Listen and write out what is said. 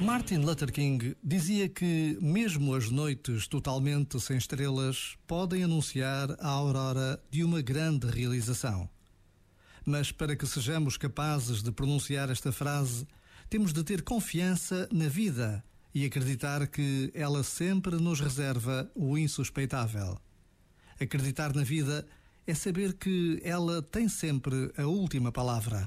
Martin Luther King dizia que, mesmo as noites totalmente sem estrelas, podem anunciar a aurora de uma grande realização. Mas para que sejamos capazes de pronunciar esta frase, temos de ter confiança na vida e acreditar que ela sempre nos reserva o insuspeitável. Acreditar na vida é saber que ela tem sempre a última palavra.